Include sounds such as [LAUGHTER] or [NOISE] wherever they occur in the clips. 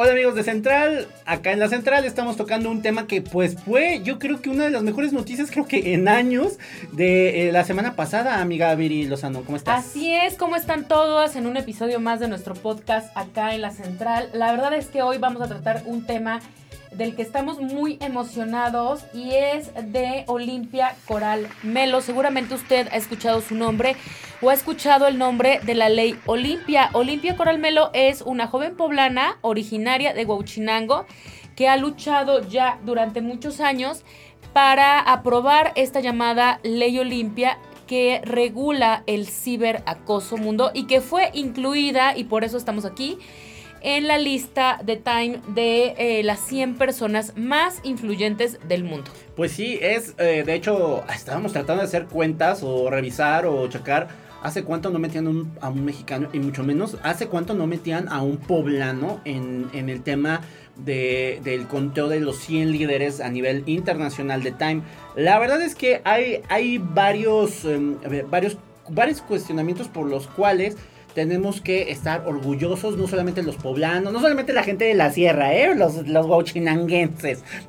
Hola amigos de Central, acá en la Central estamos tocando un tema que pues fue yo creo que una de las mejores noticias creo que en años de eh, la semana pasada, amiga Viri Lozano, ¿cómo estás? Así es, ¿cómo están todos en un episodio más de nuestro podcast acá en la Central? La verdad es que hoy vamos a tratar un tema del que estamos muy emocionados y es de Olimpia Coral Melo. Seguramente usted ha escuchado su nombre o ha escuchado el nombre de la ley Olimpia. Olimpia Coral Melo es una joven poblana originaria de Huauchinango que ha luchado ya durante muchos años para aprobar esta llamada ley Olimpia que regula el ciberacoso mundo y que fue incluida, y por eso estamos aquí, en la lista de Time de eh, las 100 personas más influyentes del mundo. Pues sí, es, eh, de hecho, estábamos tratando de hacer cuentas o revisar o checar hace cuánto no metían a un mexicano y mucho menos hace cuánto no metían a un poblano en, el tema de, del conteo de los 100 líderes a nivel internacional de Time. La verdad es que hay, hay varios, em, varios, varios cuestionamientos por los cuales tenemos que estar orgullosos, no solamente los poblanos, no solamente la gente de la sierra, ¿eh? los, los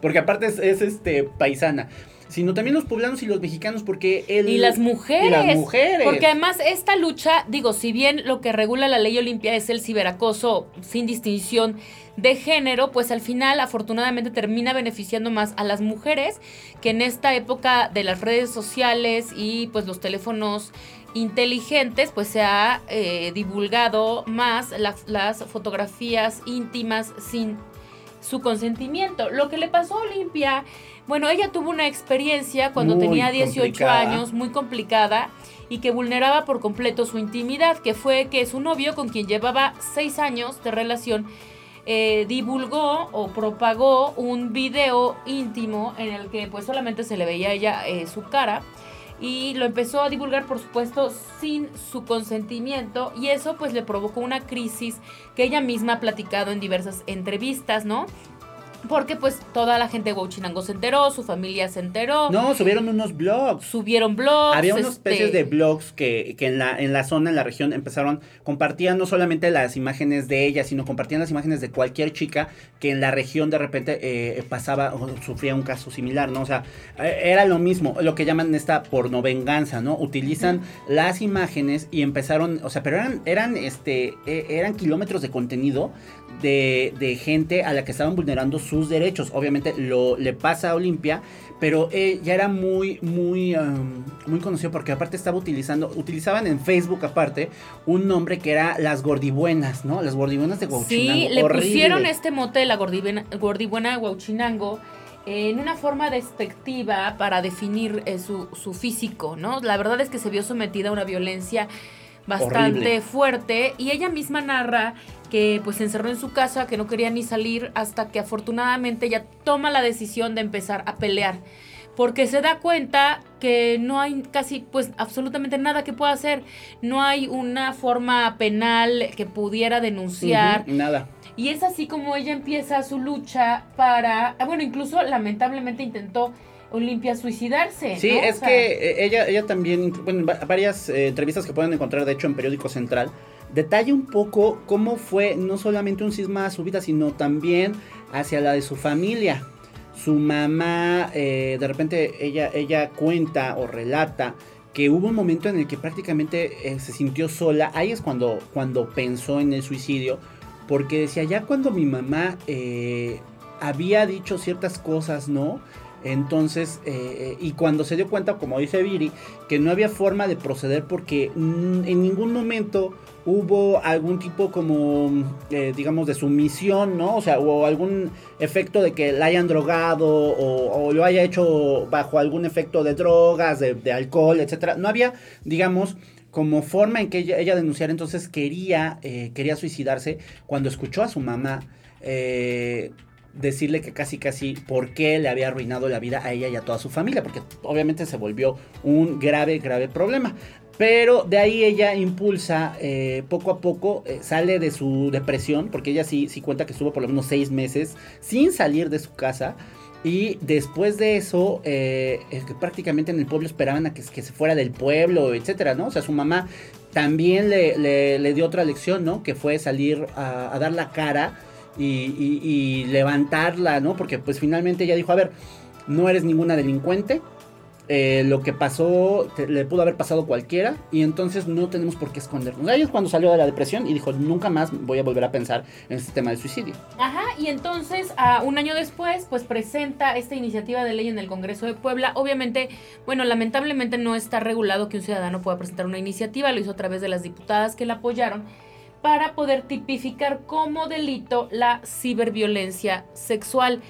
porque aparte es, este paisana sino también los poblanos y los mexicanos, porque él... Y las mujeres. Y las mujeres. Porque además esta lucha, digo, si bien lo que regula la ley Olimpia es el ciberacoso sin distinción de género, pues al final afortunadamente termina beneficiando más a las mujeres que en esta época de las redes sociales y pues los teléfonos inteligentes, pues se ha eh, divulgado más las, fotografías íntimas sin su consentimiento. Lo que le pasó a Olimpia, bueno, ella tuvo una experiencia cuando tenía 18 años, muy complicada, y que vulneraba por completo su intimidad, que fue que su novio, con quien llevaba 6 años de relación, eh, divulgó o propagó un video íntimo en el que pues solamente se le veía a ella eh, su cara y lo empezó a divulgar por supuesto sin su consentimiento y eso pues le provocó una crisis que ella misma ha platicado en diversas entrevistas, ¿no? Porque pues toda la gente de Huachinango se enteró, su familia se enteró. No, subieron unos blogs. Subieron blogs. Había unas este especies de blogs que, que, en, la, en la zona, en la región, empezaron, compartían no solamente las imágenes de ella, sino compartían las imágenes de cualquier chica que en la región de repente eh, pasaba o sufría un caso similar, ¿no? O sea, eh, era lo mismo, lo que llaman esta pornovenganza, ¿no? Utilizan las imágenes y empezaron, o sea, pero eran, eran, este, e, eran kilómetros de contenido de, de gente a la que estaban vulnerando sus derechos. Obviamente lo le pasa a Olimpia, pero ya era muy, muy, muy conocido porque aparte estaba utilizando, utilizaban en Facebook aparte un nombre que era las gordibuenas, ¿no? Las gordibuenas de Huachinango. Sí, le pusieron este mote la gordibuena, gordibuena de Huachinango en una forma despectiva para definir eh, su, su, físico, ¿no? La verdad es que se vio sometida a una violencia bastante fuerte y ella misma narra que pues se encerró en su casa, que no quería ni salir hasta que afortunadamente ella toma la decisión de empezar a pelear. Porque se da cuenta que no hay casi, pues absolutamente nada que pueda hacer. No hay una forma penal que pudiera denunciar. nada. Y es así como ella empieza su lucha para, bueno, incluso lamentablemente intentó Olimpia suicidarse. Sí, es que eh, ella, ella también, bueno, varias eh, entrevistas que pueden encontrar, de hecho, en Periódico Central, detalla un poco cómo fue no solamente un cisma a su vida, sino también hacia la de su familia. Su mamá, eh, de repente ella, ella cuenta o relata que hubo un momento en el que prácticamente eh, se sintió sola. Ahí es cuando, cuando pensó en el suicidio, porque decía, ya cuando mi mamá había dicho ciertas cosas, ¿no? Entonces, y cuando se dio cuenta, como dice Viri, que no había forma de proceder porque en ningún momento hubo algún tipo como, eh, digamos, de sumisión, ¿no? O sea, o algún efecto de que la hayan drogado o, lo haya hecho bajo algún efecto de drogas, de, alcohol, etcétera. No había, digamos, como forma en que ella, ella denunciara, entonces quería, eh, quería suicidarse cuando escuchó a su mamá. Eh, decirle que casi casi por qué le había arruinado la vida a ella y a toda su familia, porque obviamente se volvió un grave, grave problema. Pero de ahí ella impulsa eh, poco a poco, eh, sale de su depresión, porque ella sí, sí cuenta que estuvo por lo menos seis meses sin salir de su casa. Y después de eso, eh, prácticamente en el pueblo esperaban a que, se fuera del pueblo, etcétera, ¿no? O sea, su mamá también le, le, dio otra lección, ¿no? Que fue salir a dar la cara y, y, y, levantarla, ¿no? Porque pues finalmente ella dijo, a ver, no eres ninguna delincuente, eh, lo que pasó le pudo haber pasado cualquiera y entonces no tenemos por qué escondernos. Ahí es cuando salió de la depresión y dijo, nunca más voy a volver a pensar en este tema del suicidio. Ajá, y entonces uh, un año después pues presenta esta iniciativa de ley en el Congreso de Puebla. Obviamente, bueno, lamentablemente no está regulado que un ciudadano pueda presentar una iniciativa, lo hizo a través de las diputadas que la apoyaron para poder tipificar como delito la ciberviolencia sexual.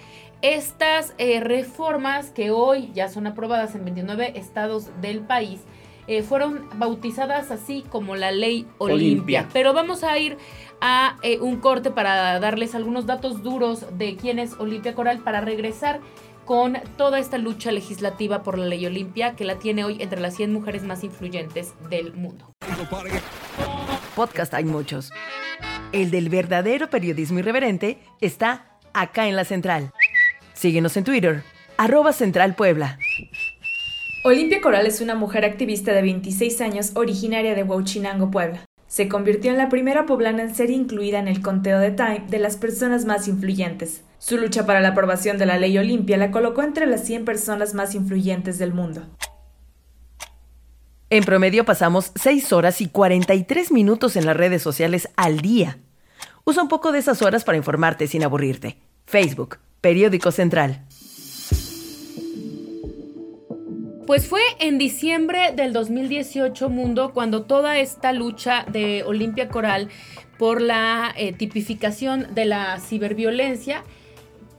Estas eh, reformas que hoy ya son aprobadas en 29 estados del país eh, fueron bautizadas así como la ley Olimpia. Olimpia. Pero vamos a ir a eh, un corte para darles algunos datos duros de quién es Olimpia Coral para regresar con toda esta lucha legislativa por la ley Olimpia que la tiene hoy entre las 100 mujeres más influyentes del mundo. Podcast hay muchos. El del verdadero periodismo irreverente está acá en la central. Síguenos en Twitter, arroba. Olimpia Coral es una mujer activista de 26 años originaria de Huachinango, Puebla. Se convirtió en la primera poblana en ser incluida en el conteo de Time de las personas más influyentes. Su lucha para la aprobación de la ley Olimpia la colocó entre las 100 personas más influyentes del mundo. En promedio pasamos 6 horas y 43 minutos en las redes sociales al día. Usa un poco de esas horas para informarte sin aburrirte. Facebook, Periódico Central. Pues fue en diciembre del 2018, Mundo, cuando toda esta lucha de Olimpia Coral por la eh, tipificación de la ciberviolencia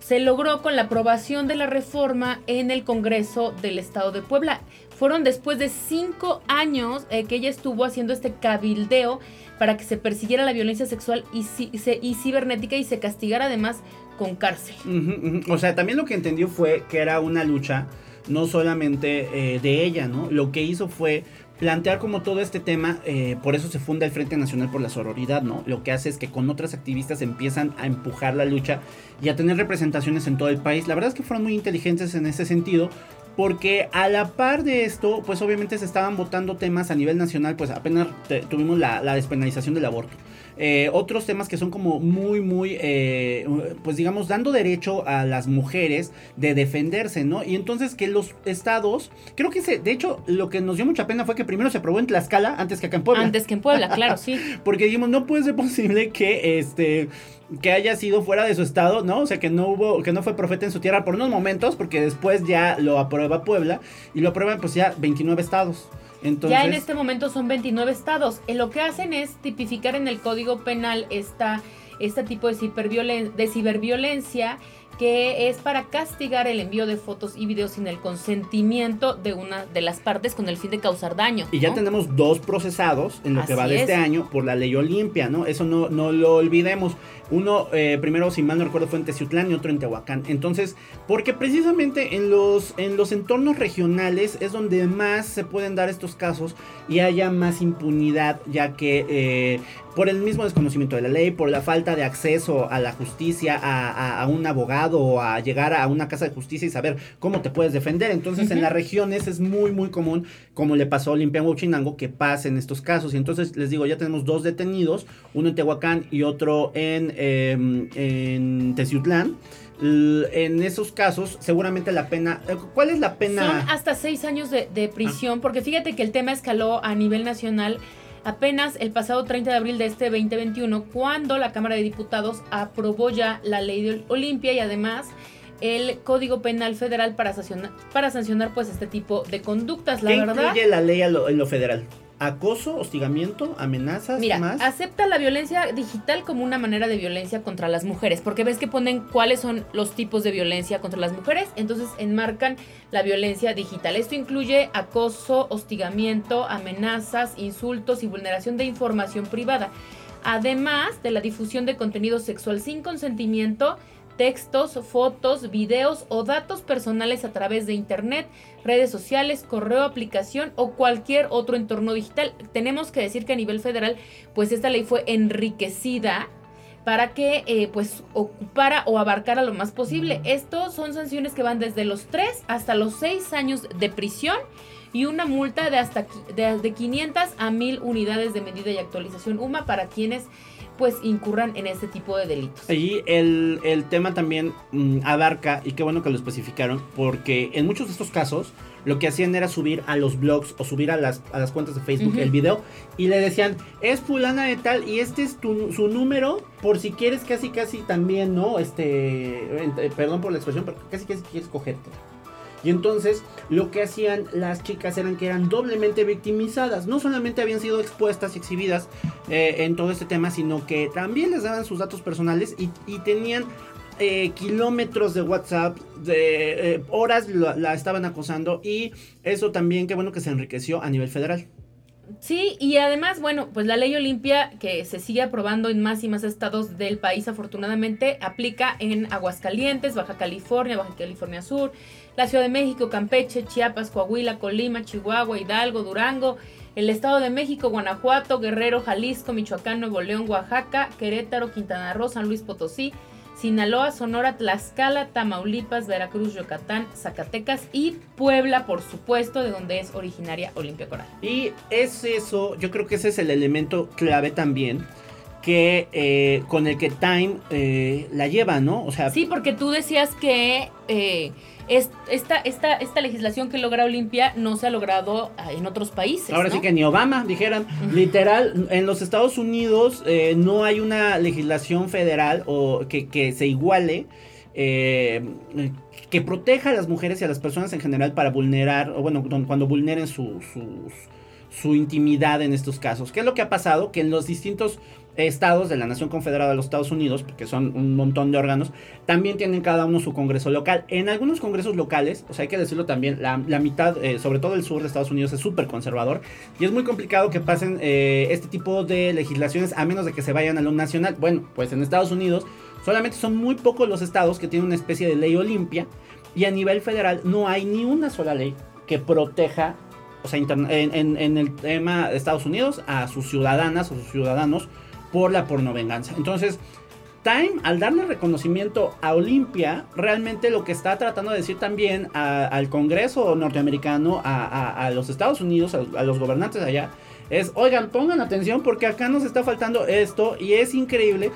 se logró con la aprobación de la reforma en el Congreso del Estado de Puebla. Fueron después de cinco años eh, que ella estuvo haciendo este cabildeo para que se persiguiera la violencia sexual y, y cibernética y se castigara además con cárcel. O sea, también lo que entendió fue que era una lucha no solamente eh, de ella, ¿no? Lo que hizo fue plantear como todo este tema, eh, por eso se funda el Frente Nacional por la Sororidad, ¿no? Lo que hace es que con otras activistas empiezan a empujar la lucha y a tener representaciones en todo el país. La verdad es que fueron muy inteligentes en ese sentido, porque a la par de esto, pues obviamente se estaban votando temas a nivel nacional, pues apenas tuvimos la, despenalización del aborto. Eh, otros temas que son como muy, muy, eh, pues digamos, dando derecho a las mujeres de defenderse, ¿no? Y entonces que los estados, creo que se, de hecho, lo que nos dio mucha pena fue que primero se aprobó en Tlaxcala antes que acá en Puebla. Antes que en Puebla, claro, [LAUGHS] sí. Porque dijimos, no puede ser posible que este que haya sido fuera de su estado, ¿no? O sea, que no hubo, que no fue profeta en su tierra por unos momentos, porque después ya lo aprueba Puebla y lo aprueban pues ya 29 estados. Entonces, ya en este momento son 29 estados. Eh, lo que hacen es tipificar en el Código Penal esta, este tipo de, ciberviolen de ciberviolencia que es para castigar el envío de fotos y videos sin el consentimiento de una de las partes con el fin de causar daño. Y ya tenemos dos procesados en lo Así que va de es. este año por la ley Olimpia, ¿no? Eso no, no lo olvidemos. Uno, eh, primero, si mal no recuerdo, fue en Teciutlán y otro en Tehuacán. Entonces, porque precisamente en los, en los entornos regionales es donde más se pueden dar estos casos y haya más impunidad, ya que eh, por el mismo desconocimiento de la ley, por la falta de acceso a la justicia, a, a, a un abogado o a llegar a una casa de justicia y saber cómo te puedes defender. Entonces, uh -huh. en las regiones es muy, muy común, como le pasó a Olimpia Huachinango, que pasen estos casos. Y entonces les digo, ya tenemos dos detenidos, uno en Tehuacán y otro en, eh, en Teciutlán en esos casos, seguramente la pena. ¿Cuál es la pena? Son hasta seis años de, de prisión, ah. porque fíjate que el tema escaló a nivel nacional apenas el pasado 30 de abril de este 2021, cuando la Cámara de Diputados aprobó ya la ley de Olimpia y además el Código Penal Federal para sancionar, para sancionar pues este tipo de conductas. La ¿Qué verdad. incluye la ley en lo, en lo federal? Acoso, hostigamiento, amenazas, Mira, más. acepta la violencia digital como una manera de violencia contra las mujeres, porque ves que ponen cuáles son los tipos de violencia contra las mujeres, entonces enmarcan la violencia digital. Esto incluye acoso, hostigamiento, amenazas, insultos y vulneración de información privada, además de la difusión de contenido sexual sin consentimiento, textos, fotos, videos o datos personales a través de Internet, redes sociales, correo, aplicación o cualquier otro entorno digital. Tenemos que decir que a nivel federal, pues esta ley fue enriquecida para que eh, pues ocupara o abarcara lo más posible. Estos son sanciones que van desde los 3 hasta los 6 años de prisión y una multa de hasta de, de 500 a 1000 unidades de medida y actualización UMA para quienes pues incurran en este tipo de delitos. Y el, el tema también mm, abarca, y qué bueno que lo especificaron, porque en muchos de estos casos lo que hacían era subir a los blogs o subir a las, a las cuentas de Facebook el video y le decían, es fulana de tal y este es tu, su número por si quieres casi casi también, ¿no? Este, eh, perdón por la expresión, pero casi casi quieres cogerte. Y entonces lo que hacían las chicas eran que eran doblemente victimizadas. No solamente habían sido expuestas y exhibidas eh, en todo este tema, sino que también les daban sus datos personales y, tenían eh, kilómetros de WhatsApp, de eh, horas la, la estaban acosando y eso también, qué bueno que se enriqueció a nivel federal. Sí, y además, bueno, pues la ley Olimpia, que se sigue aprobando en más y más estados del país, afortunadamente, aplica en Aguascalientes, Baja California, Baja California Sur, la Ciudad de México, Campeche, Chiapas, Coahuila, Colima, Chihuahua, Hidalgo, Durango, el Estado de México, Guanajuato, Guerrero, Jalisco, Michoacán, Nuevo León, Oaxaca, Querétaro, Quintana Roo, San Luis Potosí, Sinaloa, Sonora, Tlaxcala, Tamaulipas, Veracruz, Yucatán, Zacatecas y Puebla, por supuesto, de donde es originaria Olimpia Coral. Y es eso, yo creo que ese es el elemento clave también que eh, con el que Time eh, la lleva, ¿no? O sea, Sí, porque tú decías que eh, es- esta, esta, esta legislación que logra Olimpia no se ha logrado ah, en otros países. Ahora ¿no? sí que ni Obama, dijeran, literal, en los Estados Unidos no hay una legislación federal o que, que se iguale, que proteja a las mujeres y a las personas en general para vulnerar, o bueno, cuando vulneren su, sus- su intimidad en estos casos. ¿Qué es lo que ha pasado? Que en los distintos estados de la Nación Confederada de los Estados Unidos, porque son un montón de órganos, también tienen cada uno su congreso local. En algunos congresos locales, o sea, hay que decirlo también, la, mitad, eh, sobre todo el sur de Estados Unidos, es súper conservador y es muy complicado que pasen eh, este tipo de legislaciones a menos de que se vayan a lo nacional. Bueno, pues en Estados Unidos solamente son muy pocos los estados que tienen una especie de ley Olimpia y a nivel federal no hay ni una sola ley que proteja, o sea, en el tema de Estados Unidos, a sus ciudadanas o sus ciudadanos por la pornovenganza. Entonces, Time, al darle reconocimiento a Olimpia, realmente lo que está tratando de decir también al Congreso norteamericano, a, a- a los Estados Unidos, a los gobernantes allá, es, oigan, pongan atención porque acá nos está faltando esto y es increíble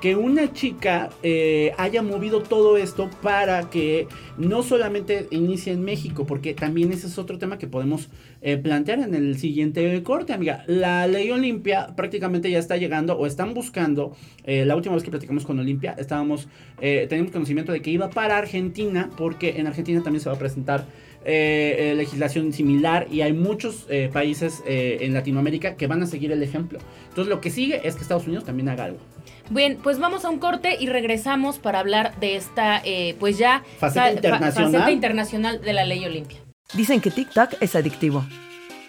que una chica eh, haya movido todo esto para que no solamente inicie en México, porque también ese es otro tema que podemos eh, plantear en el siguiente corte, amiga. La ley Olimpia prácticamente ya está llegando o están buscando, eh, la última vez que platicamos con Olimpia, estábamos, teníamos conocimiento de que iba para Argentina, porque en Argentina también se va a presentar eh, eh, legislación similar y hay muchos eh, países eh, en Latinoamérica que van a seguir el ejemplo. Entonces lo que sigue es que Estados Unidos también haga algo. Bien, pues vamos a un corte y regresamos para hablar de esta, eh, pues ya, Faceta fa- internacional. faceta internacional de la ley Olimpia. Dicen que TikTok es adictivo.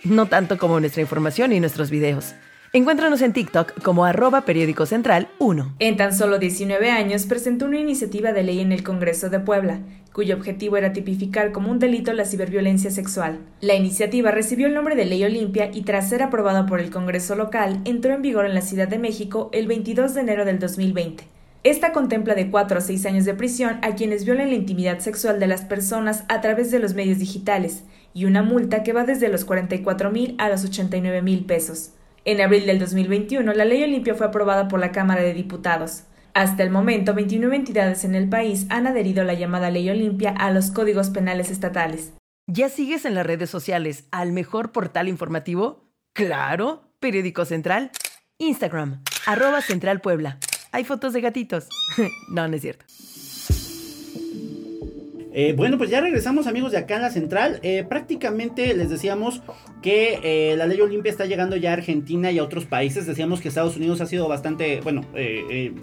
No tanto como nuestra información y nuestros videos. Encuéntranos en TikTok como arroba periódico central 1. En tan solo 19 años presentó una iniciativa de ley en el Congreso de Puebla, cuyo objetivo era tipificar como un delito la ciberviolencia sexual. La iniciativa recibió el nombre de Ley Olimpia y tras ser aprobada por el Congreso local, entró en vigor en la Ciudad de México el 22 de enero del 2020. Esta contempla de 4 a 6 años de prisión a quienes violen la intimidad sexual de las personas a través de los medios digitales y una multa que va desde los 44 mil a los 89 mil pesos. En abril del 2021, la ley Olimpia fue aprobada por la Cámara de Diputados. Hasta el momento, 29 entidades en el país han adherido la llamada ley Olimpia a los códigos penales estatales. ¿Ya sigues en las redes sociales al mejor portal informativo? Claro, Periódico Central. Instagram, arroba Central Puebla. Hay fotos de gatitos. [LAUGHS] no, no es cierto. Eh, bueno, pues ya regresamos amigos de acá en la central. Eh, prácticamente les decíamos que eh, la ley Olimpia está llegando ya a Argentina y a otros países. Decíamos que Estados Unidos ha sido bastante, bueno,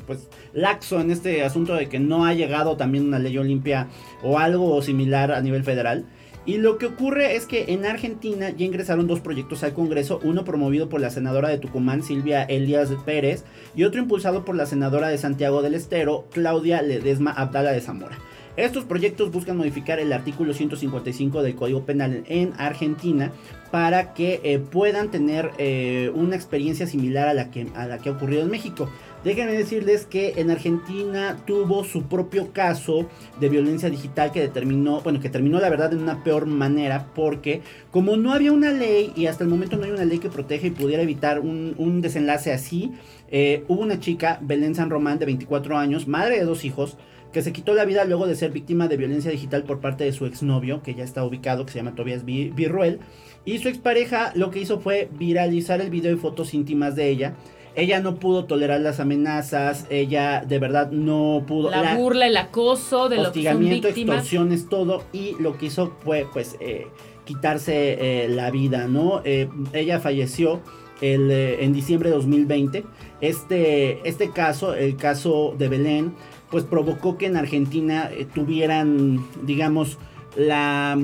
pues laxo en este asunto de que no ha llegado también una ley Olimpia o algo similar a nivel federal. Y lo que ocurre es que en Argentina ya ingresaron dos proyectos al Congreso, uno promovido por la senadora de Tucumán, Silvia Elias Pérez, y otro impulsado por la senadora de Santiago del Estero, Claudia Ledesma Abdala de Zamora. Estos proyectos buscan modificar el artículo 155 del Código Penal en Argentina para que eh, puedan tener eh, una experiencia similar a la, que, a la que ha ocurrido en México. Déjenme decirles que en Argentina tuvo su propio caso de violencia digital que determinó, bueno, que terminó la verdad en una peor manera porque como no había una ley y hasta el momento no hay una ley que protege y pudiera evitar un, desenlace así, eh, hubo una chica, Belén San Román, de 24 años, madre de dos hijos, que se quitó la vida luego de ser víctima de violencia digital por parte de su exnovio, que ya está ubicado, que se llama Tobias Virruel. Y su expareja lo que hizo fue viralizar el video y fotos íntimas de ella ella no pudo tolerar las amenazas, ella de verdad no pudo... La, burla, el acoso de lo que son extorsiones, todo, y lo que hizo fue pues eh, quitarse eh, la vida, ¿no? Eh, ella falleció el, en diciembre de 2020. Este, este caso, el caso de Belén, pues provocó que en Argentina tuvieran, digamos, la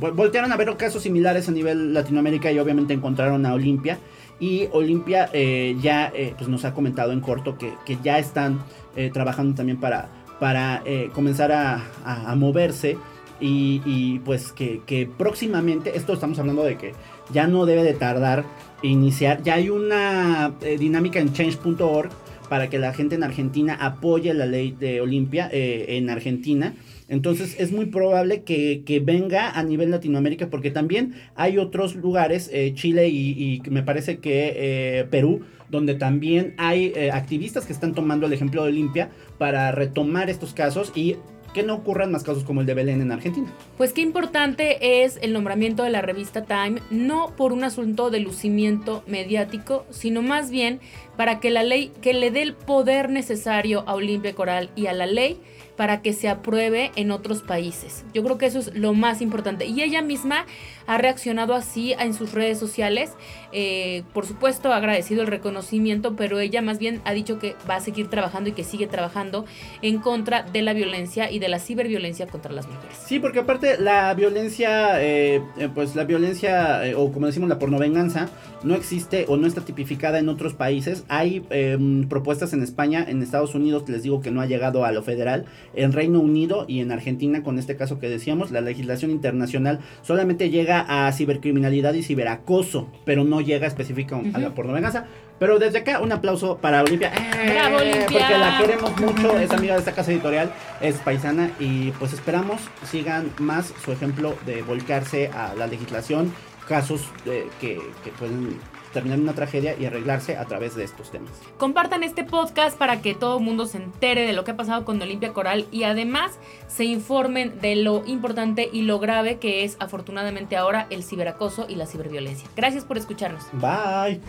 voltearon a ver casos similares a nivel Latinoamérica y obviamente encontraron a Olimpia y Olimpia eh, ya eh, pues nos ha comentado en corto que, ya están eh, trabajando también para, para comenzar a, moverse. Y, pues que, próximamente, esto estamos hablando de que ya no debe de tardar iniciar. Ya hay una dinámica en change.org para que la gente en Argentina apoye la ley de Olimpia en Argentina. Entonces es muy probable que, venga a nivel Latinoamérica porque también hay otros lugares, eh, Chile y, me parece que eh, Perú, donde también hay eh, activistas que están tomando el ejemplo de Olimpia para retomar estos casos y que no ocurran más casos como el de Belén en Argentina. Pues qué importante es el nombramiento de la revista Time, no por un asunto de lucimiento mediático, sino más bien para que la ley, que le dé el poder necesario a Olimpia Coral y a la ley para que se apruebe en otros países. Yo creo que eso es lo más importante. Y ella misma ha reaccionado así en sus redes sociales. Eh, por supuesto, ha agradecido el reconocimiento, pero ella más bien ha dicho que va a seguir trabajando y que sigue trabajando en contra de la violencia y de la ciberviolencia contra las mujeres. Sí, porque aparte la violencia, eh, eh, pues la violencia, o como decimos, la pornovenganza, no existe o no está tipificada en otros países. Hay em, propuestas en España, en Estados Unidos, les digo que no ha llegado a lo federal en Reino Unido y en Argentina, con este caso que decíamos, la legislación internacional solamente llega a cibercriminalidad y ciberacoso, pero no llega específica a la pornovenganza. Pero desde acá, un aplauso para Olimpia. ¡Bravo, ¡Eh! Olimpia! Porque la queremos mucho, es amiga de esta casa editorial, es paisana y pues esperamos sigan más su ejemplo de volcarse a la legislación, casos eh, que, que pueden terminar una tragedia y arreglarse a través de estos temas. Compartan este podcast para que todo el mundo se entere de lo que ha pasado con Olimpia Coral y además se informen de lo importante y lo grave que es afortunadamente ahora el ciberacoso y la ciberviolencia. Gracias por escucharnos. Bye.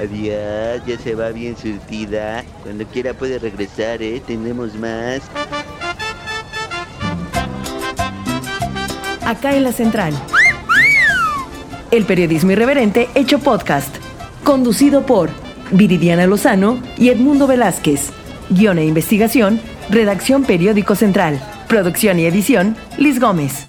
Adiós, ya se va bien surtida. Cuando quiera puede regresar, ¿eh? Tenemos más. Acá en la central. El periodismo irreverente hecho podcast. Conducido por Viridiana Lozano y Edmundo Velázquez. Guión e investigación, redacción Periódico Central. Producción y edición, Liz Gómez.